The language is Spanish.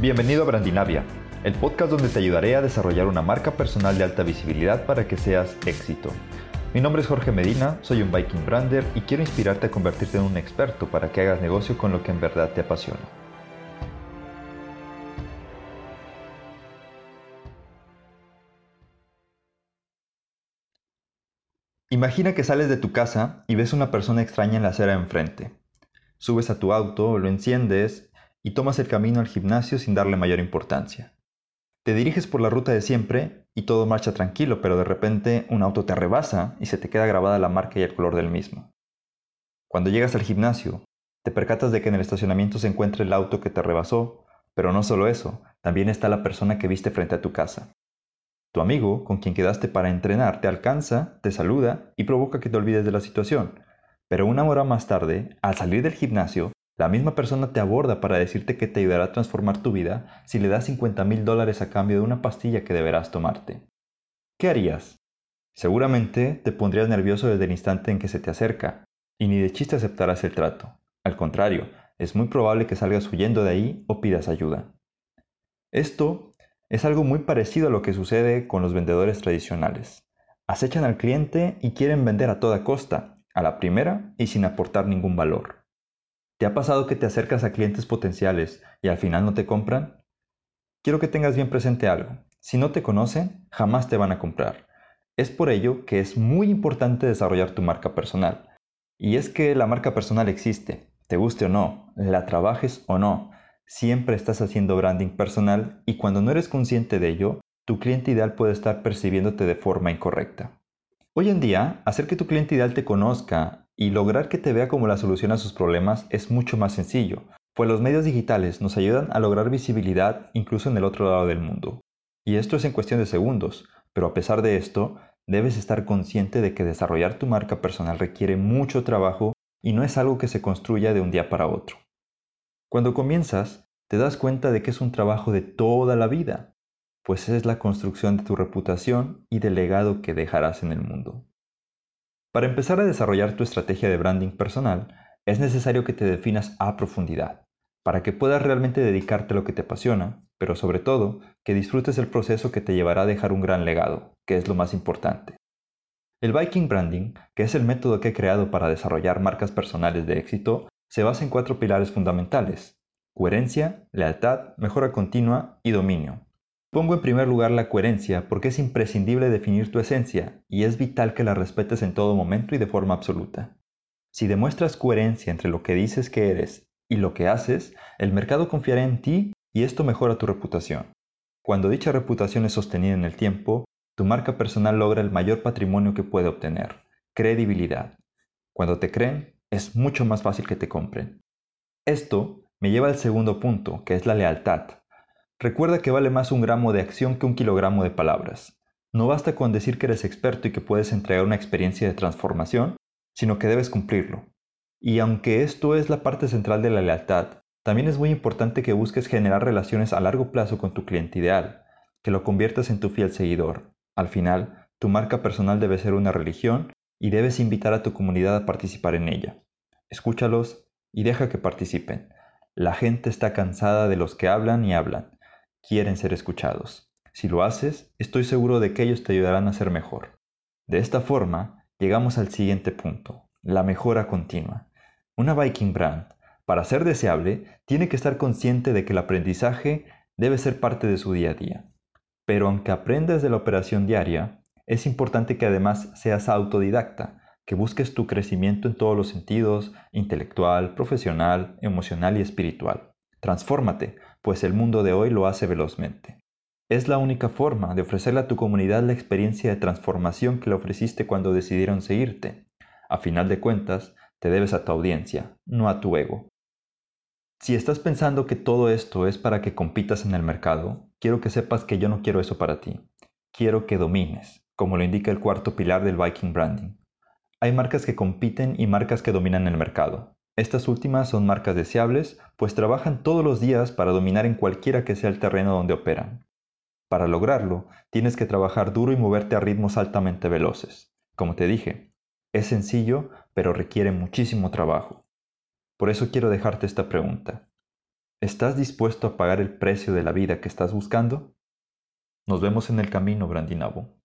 Bienvenido a Brandinavia, el podcast donde te ayudaré a desarrollar una marca personal de alta visibilidad para que seas éxito. Mi nombre es Jorge Medina, soy un Viking Brander y quiero inspirarte a convertirte en un experto para que hagas negocio con lo que en verdad te apasiona. Imagina que sales de tu casa y ves una persona extraña en la acera enfrente. Subes a tu auto, lo enciendes y tomas el camino al gimnasio sin darle mayor importancia. Te diriges por la ruta de siempre y todo marcha tranquilo, pero de repente un auto te rebasa y se te queda grabada la marca y el color del mismo. Cuando llegas al gimnasio, te percatas de que en el estacionamiento se encuentra el auto que te rebasó, pero no solo eso, también está la persona que viste frente a tu casa. Tu amigo, con quien quedaste para entrenar, te alcanza, te saluda y provoca que te olvides de la situación. Pero una hora más tarde, al salir del gimnasio, la misma persona te aborda para decirte que te ayudará a transformar tu vida si le das 50 mil dólares a cambio de una pastilla que deberás tomarte. ¿Qué harías? Seguramente te pondrías nervioso desde el instante en que se te acerca, y ni de chiste aceptarás el trato. Al contrario, es muy probable que salgas huyendo de ahí o pidas ayuda. Esto es algo muy parecido a lo que sucede con los vendedores tradicionales. Acechan al cliente y quieren vender a toda costa, a la primera y sin aportar ningún valor. ¿Te ha pasado que te acercas a clientes potenciales y al final no te compran? Quiero que tengas bien presente algo. Si no te conocen, jamás te van a comprar. Es por ello que es muy importante desarrollar tu marca personal. Y es que la marca personal existe, te guste o no, la trabajes o no, Siempre estás haciendo branding personal y cuando no eres consciente de ello, tu cliente ideal puede estar percibiéndote de forma incorrecta. Hoy en día, hacer que tu cliente ideal te conozca y lograr que te vea como la solución a sus problemas es mucho más sencillo, pues los medios digitales nos ayudan a lograr visibilidad incluso en el otro lado del mundo. Y esto es en cuestión de segundos, pero a pesar de esto, debes estar consciente de que desarrollar tu marca personal requiere mucho trabajo y no es algo que se construya de un día para otro. Cuando comienzas, te das cuenta de que es un trabajo de toda la vida, pues es la construcción de tu reputación y del legado que dejarás en el mundo. Para empezar a desarrollar tu estrategia de branding personal, es necesario que te definas a profundidad, para que puedas realmente dedicarte a lo que te apasiona, pero sobre todo que disfrutes el proceso que te llevará a dejar un gran legado, que es lo más importante. El Viking Branding, que es el método que he creado para desarrollar marcas personales de éxito, se basa en cuatro pilares fundamentales. Coherencia, lealtad, mejora continua y dominio. Pongo en primer lugar la coherencia porque es imprescindible definir tu esencia y es vital que la respetes en todo momento y de forma absoluta. Si demuestras coherencia entre lo que dices que eres y lo que haces, el mercado confiará en ti y esto mejora tu reputación. Cuando dicha reputación es sostenida en el tiempo, tu marca personal logra el mayor patrimonio que puede obtener, credibilidad. Cuando te creen, es mucho más fácil que te compren. Esto me lleva al segundo punto, que es la lealtad. Recuerda que vale más un gramo de acción que un kilogramo de palabras. No basta con decir que eres experto y que puedes entregar una experiencia de transformación, sino que debes cumplirlo. Y aunque esto es la parte central de la lealtad, también es muy importante que busques generar relaciones a largo plazo con tu cliente ideal, que lo conviertas en tu fiel seguidor. Al final, tu marca personal debe ser una religión y debes invitar a tu comunidad a participar en ella. Escúchalos y deja que participen. La gente está cansada de los que hablan y hablan. Quieren ser escuchados. Si lo haces, estoy seguro de que ellos te ayudarán a ser mejor. De esta forma, llegamos al siguiente punto, la mejora continua. Una Viking Brand, para ser deseable, tiene que estar consciente de que el aprendizaje debe ser parte de su día a día. Pero aunque aprendas de la operación diaria, es importante que además seas autodidacta, que busques tu crecimiento en todos los sentidos, intelectual, profesional, emocional y espiritual. Transfórmate, pues el mundo de hoy lo hace velozmente. Es la única forma de ofrecerle a tu comunidad la experiencia de transformación que le ofreciste cuando decidieron seguirte. A final de cuentas, te debes a tu audiencia, no a tu ego. Si estás pensando que todo esto es para que compitas en el mercado, quiero que sepas que yo no quiero eso para ti. Quiero que domines, como lo indica el cuarto pilar del Viking Branding. Hay marcas que compiten y marcas que dominan el mercado. Estas últimas son marcas deseables, pues trabajan todos los días para dominar en cualquiera que sea el terreno donde operan. Para lograrlo, tienes que trabajar duro y moverte a ritmos altamente veloces. Como te dije, es sencillo, pero requiere muchísimo trabajo. Por eso quiero dejarte esta pregunta. ¿Estás dispuesto a pagar el precio de la vida que estás buscando? Nos vemos en el camino, Brandinabo.